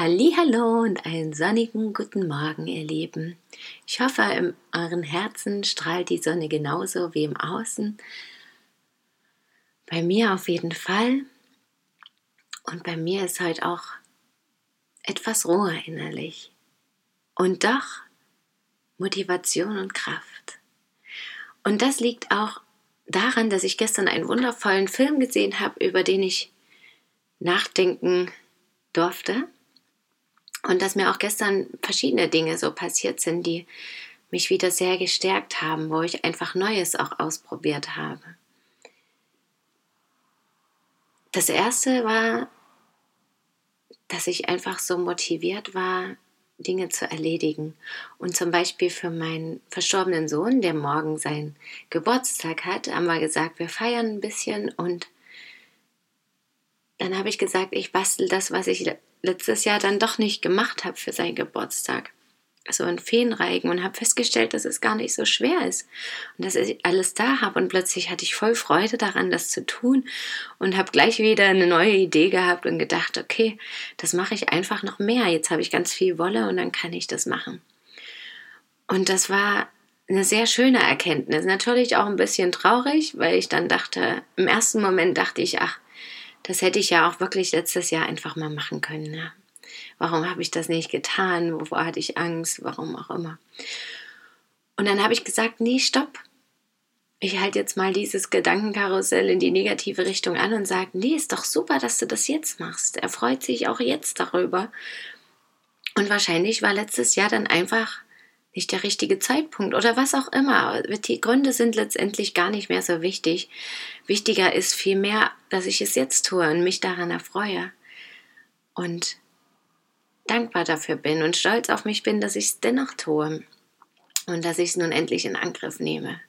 Hallo und einen sonnigen guten Morgen, ihr Lieben. Ich hoffe, in euren Herzen strahlt die Sonne genauso wie im Außen. Bei mir auf jeden Fall. Und bei mir ist heute auch etwas Ruhe innerlich. Und doch Motivation und Kraft. Und das liegt auch daran, dass ich gestern einen wundervollen Film gesehen habe, über den ich nachdenken durfte und dass mir auch gestern verschiedene Dinge so passiert sind, die mich wieder sehr gestärkt haben, wo ich einfach Neues auch ausprobiert habe. Das erste war, dass ich einfach so motiviert war, Dinge zu erledigen. Und zum Beispiel für meinen verstorbenen Sohn, der morgen seinen Geburtstag hat, haben wir gesagt, wir feiern ein bisschen und dann habe ich gesagt, ich bastel das, was ich letztes Jahr dann doch nicht gemacht habe für seinen Geburtstag. So ein Feenreigen und habe festgestellt, dass es gar nicht so schwer ist und dass ich alles da habe. Und plötzlich hatte ich voll Freude daran, das zu tun und habe gleich wieder eine neue Idee gehabt und gedacht, okay, das mache ich einfach noch mehr. Jetzt habe ich ganz viel Wolle und dann kann ich das machen. Und das war eine sehr schöne Erkenntnis. Natürlich auch ein bisschen traurig, weil ich dann dachte, im ersten Moment dachte ich, ach, das hätte ich ja auch wirklich letztes Jahr einfach mal machen können. Ne? Warum habe ich das nicht getan? Wovor hatte ich Angst? Warum auch immer. Und dann habe ich gesagt, nee, stopp. Ich halte jetzt mal dieses Gedankenkarussell in die negative Richtung an und sage, nee, ist doch super, dass du das jetzt machst. Er freut sich auch jetzt darüber. Und wahrscheinlich war letztes Jahr dann einfach nicht der richtige Zeitpunkt oder was auch immer. Die Gründe sind letztendlich gar nicht mehr so wichtig. Wichtiger ist vielmehr, dass ich es jetzt tue und mich daran erfreue. Und dankbar dafür bin und stolz auf mich bin, dass ich es dennoch tue und dass ich es nun endlich in Angriff nehme.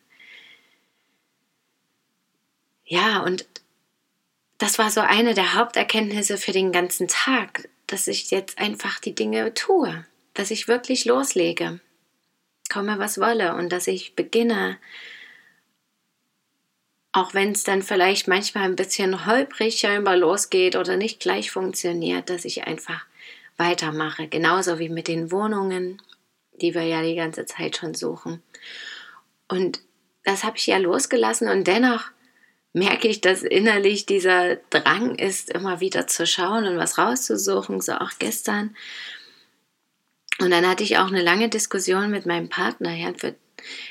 Ja, und das war so eine der Haupterkenntnisse für den ganzen Tag, dass ich jetzt einfach die Dinge tue, dass ich wirklich loslege komme, was wolle und dass ich beginne, auch wenn es dann vielleicht manchmal ein bisschen holprig scheinbar losgeht oder nicht gleich funktioniert, dass ich einfach weitermache. Genauso wie mit den Wohnungen, die wir ja die ganze Zeit schon suchen. Und das habe ich ja losgelassen und dennoch merke ich, dass innerlich dieser Drang ist, immer wieder zu schauen und was rauszusuchen, so auch gestern. Und dann hatte ich auch eine lange Diskussion mit meinem Partner, ja, für,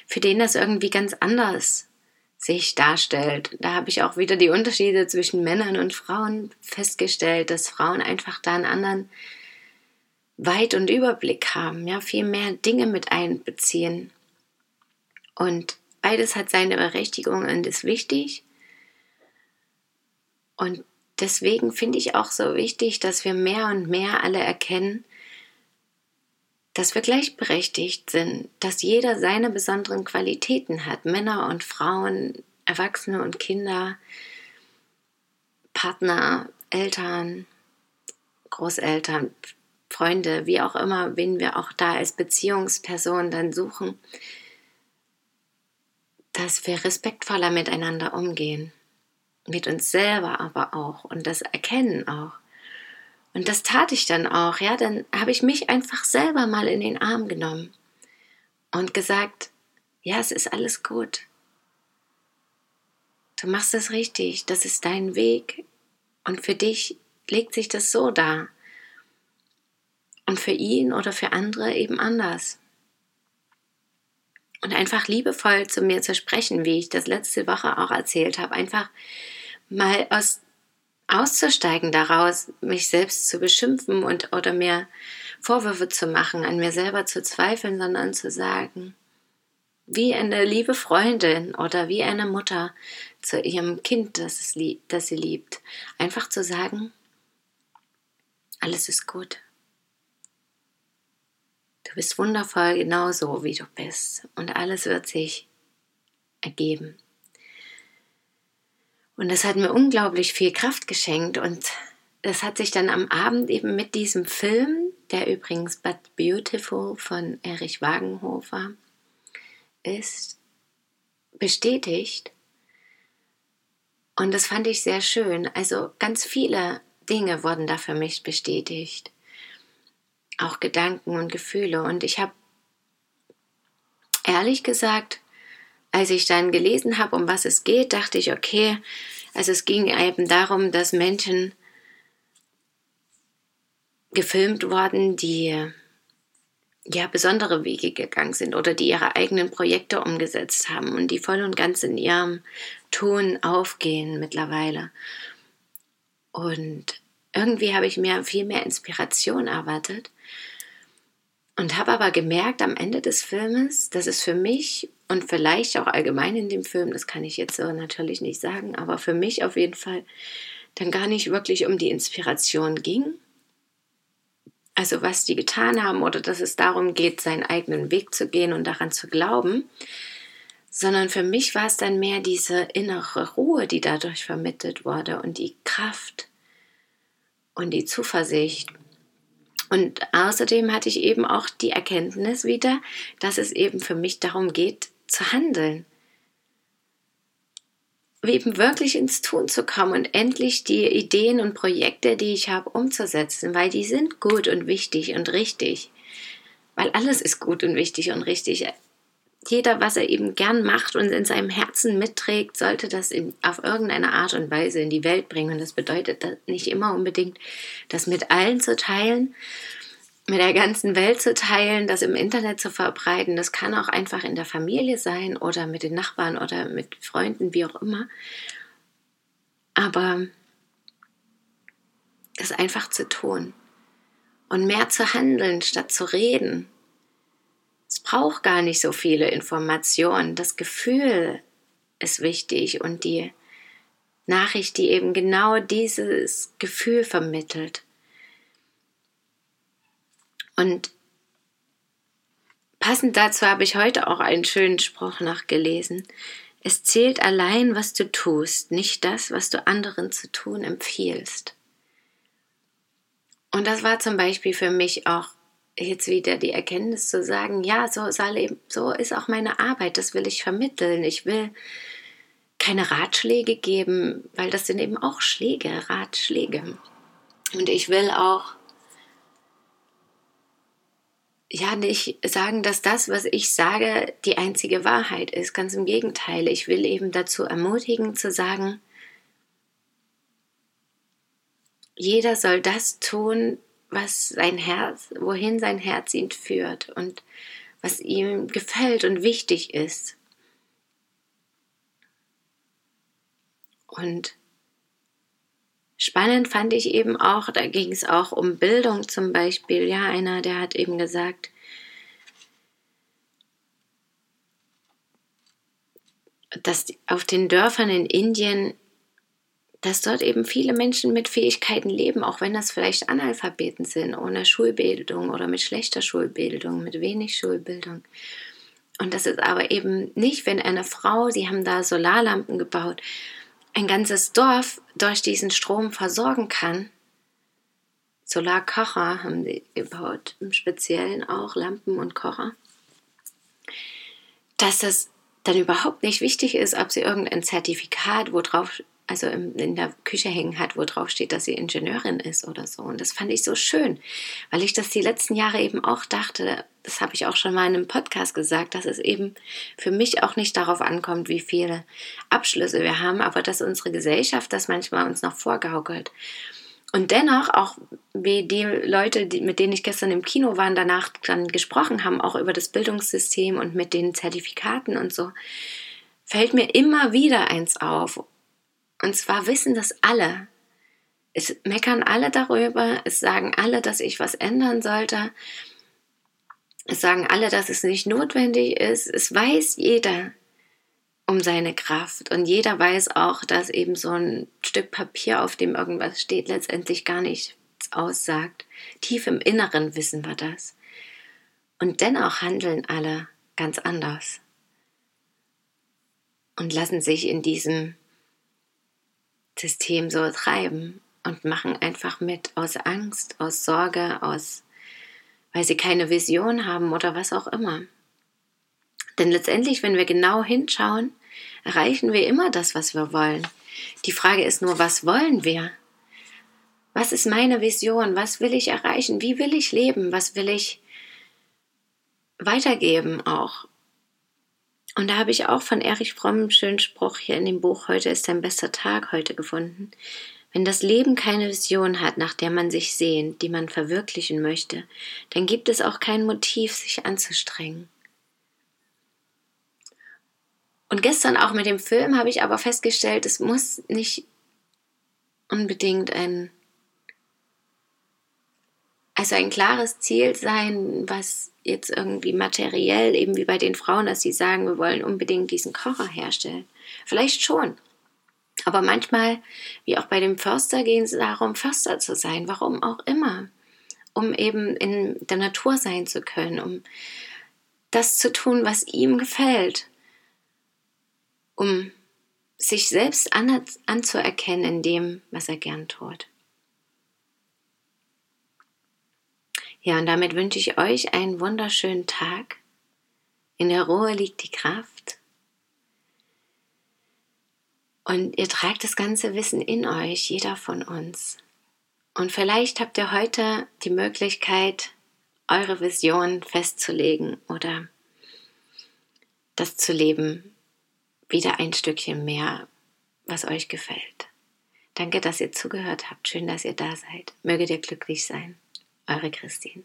für den das irgendwie ganz anders sich darstellt. Da habe ich auch wieder die Unterschiede zwischen Männern und Frauen festgestellt, dass Frauen einfach da einen anderen Weit- und Überblick haben, ja, viel mehr Dinge mit einbeziehen. Und beides hat seine Berechtigung und ist wichtig. Und deswegen finde ich auch so wichtig, dass wir mehr und mehr alle erkennen, dass wir gleichberechtigt sind, dass jeder seine besonderen Qualitäten hat, Männer und Frauen, Erwachsene und Kinder, Partner, Eltern, Großeltern, Freunde, wie auch immer, wen wir auch da als Beziehungsperson dann suchen, dass wir respektvoller miteinander umgehen, mit uns selber aber auch. Und das erkennen auch. Und das tat ich dann auch, ja, dann habe ich mich einfach selber mal in den Arm genommen und gesagt, ja, es ist alles gut. Du machst es richtig, das ist dein Weg und für dich legt sich das so dar. Und für ihn oder für andere eben anders. Und einfach liebevoll zu mir zu sprechen, wie ich das letzte Woche auch erzählt habe. Einfach mal aus auszusteigen daraus, mich selbst zu beschimpfen und oder mir Vorwürfe zu machen, an mir selber zu zweifeln, sondern zu sagen, wie eine liebe Freundin oder wie eine Mutter zu ihrem Kind, das, es lieb, das sie liebt, einfach zu sagen, alles ist gut. Du bist wundervoll genauso, wie du bist. Und alles wird sich ergeben. Und das hat mir unglaublich viel Kraft geschenkt. Und das hat sich dann am Abend eben mit diesem Film, der übrigens But Beautiful von Erich Wagenhofer ist, bestätigt. Und das fand ich sehr schön. Also ganz viele Dinge wurden da für mich bestätigt. Auch Gedanken und Gefühle. Und ich habe ehrlich gesagt, als ich dann gelesen habe, um was es geht, dachte ich, okay, also es ging eben darum, dass Menschen gefilmt wurden, die ja besondere Wege gegangen sind oder die ihre eigenen Projekte umgesetzt haben und die voll und ganz in ihrem Ton aufgehen mittlerweile. Und irgendwie habe ich mir viel mehr Inspiration erwartet und habe aber gemerkt am Ende des Filmes, dass es für mich und vielleicht auch allgemein in dem Film, das kann ich jetzt so natürlich nicht sagen, aber für mich auf jeden Fall dann gar nicht wirklich um die Inspiration ging. Also was die getan haben oder dass es darum geht, seinen eigenen Weg zu gehen und daran zu glauben, sondern für mich war es dann mehr diese innere Ruhe, die dadurch vermittelt wurde und die Kraft und die Zuversicht. Und außerdem hatte ich eben auch die Erkenntnis wieder, dass es eben für mich darum geht, zu handeln. Eben wirklich ins Tun zu kommen und endlich die Ideen und Projekte, die ich habe, umzusetzen, weil die sind gut und wichtig und richtig. Weil alles ist gut und wichtig und richtig jeder, was er eben gern macht und in seinem Herzen mitträgt, sollte das in, auf irgendeine Art und Weise in die Welt bringen. Und das bedeutet nicht immer unbedingt, das mit allen zu teilen, mit der ganzen Welt zu teilen, das im Internet zu verbreiten. Das kann auch einfach in der Familie sein oder mit den Nachbarn oder mit Freunden, wie auch immer. Aber das einfach zu tun und mehr zu handeln, statt zu reden es braucht gar nicht so viele Informationen. Das Gefühl ist wichtig und die Nachricht, die eben genau dieses Gefühl vermittelt. Und passend dazu habe ich heute auch einen schönen Spruch nachgelesen. Es zählt allein, was du tust, nicht das, was du anderen zu tun empfiehlst. Und das war zum Beispiel für mich auch jetzt wieder die Erkenntnis zu sagen, ja, so, so ist auch meine Arbeit, das will ich vermitteln. Ich will keine Ratschläge geben, weil das sind eben auch Schläge, Ratschläge. Und ich will auch ja nicht sagen, dass das, was ich sage, die einzige Wahrheit ist. Ganz im Gegenteil. Ich will eben dazu ermutigen zu sagen, jeder soll das tun, was sein Herz, wohin sein Herz ihn führt und was ihm gefällt und wichtig ist. Und spannend fand ich eben auch, da ging es auch um Bildung zum Beispiel. Ja, einer, der hat eben gesagt, dass auf den Dörfern in Indien dass dort eben viele Menschen mit Fähigkeiten leben, auch wenn das vielleicht Analphabeten sind, ohne Schulbildung oder mit schlechter Schulbildung, mit wenig Schulbildung. Und das ist aber eben nicht, wenn eine Frau, sie haben da Solarlampen gebaut, ein ganzes Dorf durch diesen Strom versorgen kann. Solarkocher haben sie gebaut, im Speziellen auch Lampen und Kocher. Dass das dann überhaupt nicht wichtig ist, ob sie irgendein Zertifikat, wo drauf also in der Küche hängen hat, wo drauf steht, dass sie Ingenieurin ist oder so. Und das fand ich so schön, weil ich das die letzten Jahre eben auch dachte, das habe ich auch schon mal in einem Podcast gesagt, dass es eben für mich auch nicht darauf ankommt, wie viele Abschlüsse wir haben, aber dass unsere Gesellschaft das manchmal uns noch vorgaukelt. Und dennoch, auch wie die Leute, die, mit denen ich gestern im Kino war, danach dann gesprochen haben, auch über das Bildungssystem und mit den Zertifikaten und so, fällt mir immer wieder eins auf. Und zwar wissen das alle. Es meckern alle darüber, es sagen alle, dass ich was ändern sollte. Es sagen alle, dass es nicht notwendig ist. Es weiß jeder um seine Kraft. Und jeder weiß auch, dass eben so ein Stück Papier, auf dem irgendwas steht, letztendlich gar nichts aussagt. Tief im Inneren wissen wir das. Und dennoch handeln alle ganz anders und lassen sich in diesem System so treiben und machen einfach mit aus Angst, aus Sorge, aus weil sie keine Vision haben oder was auch immer. Denn letztendlich, wenn wir genau hinschauen, erreichen wir immer das, was wir wollen. Die Frage ist nur, was wollen wir? Was ist meine Vision? Was will ich erreichen? Wie will ich leben? Was will ich weitergeben auch? Und da habe ich auch von Erich Fromm einen schönen Spruch hier in dem Buch Heute ist dein bester Tag heute gefunden. Wenn das Leben keine Vision hat, nach der man sich sehnt, die man verwirklichen möchte, dann gibt es auch kein Motiv, sich anzustrengen. Und gestern auch mit dem Film habe ich aber festgestellt, es muss nicht unbedingt ein, also ein klares Ziel sein, was jetzt irgendwie materiell, eben wie bei den Frauen, dass sie sagen, wir wollen unbedingt diesen Kocher herstellen. Vielleicht schon. Aber manchmal, wie auch bei dem Förster, gehen es darum, Förster zu sein. Warum auch immer. Um eben in der Natur sein zu können, um das zu tun, was ihm gefällt. Um sich selbst an, anzuerkennen in dem, was er gern tut. Ja, und damit wünsche ich euch einen wunderschönen Tag. In der Ruhe liegt die Kraft. Und ihr tragt das ganze Wissen in euch, jeder von uns. Und vielleicht habt ihr heute die Möglichkeit, eure Vision festzulegen oder das zu leben, wieder ein Stückchen mehr, was euch gefällt. Danke, dass ihr zugehört habt. Schön, dass ihr da seid. Möget ihr glücklich sein. Eure Christine.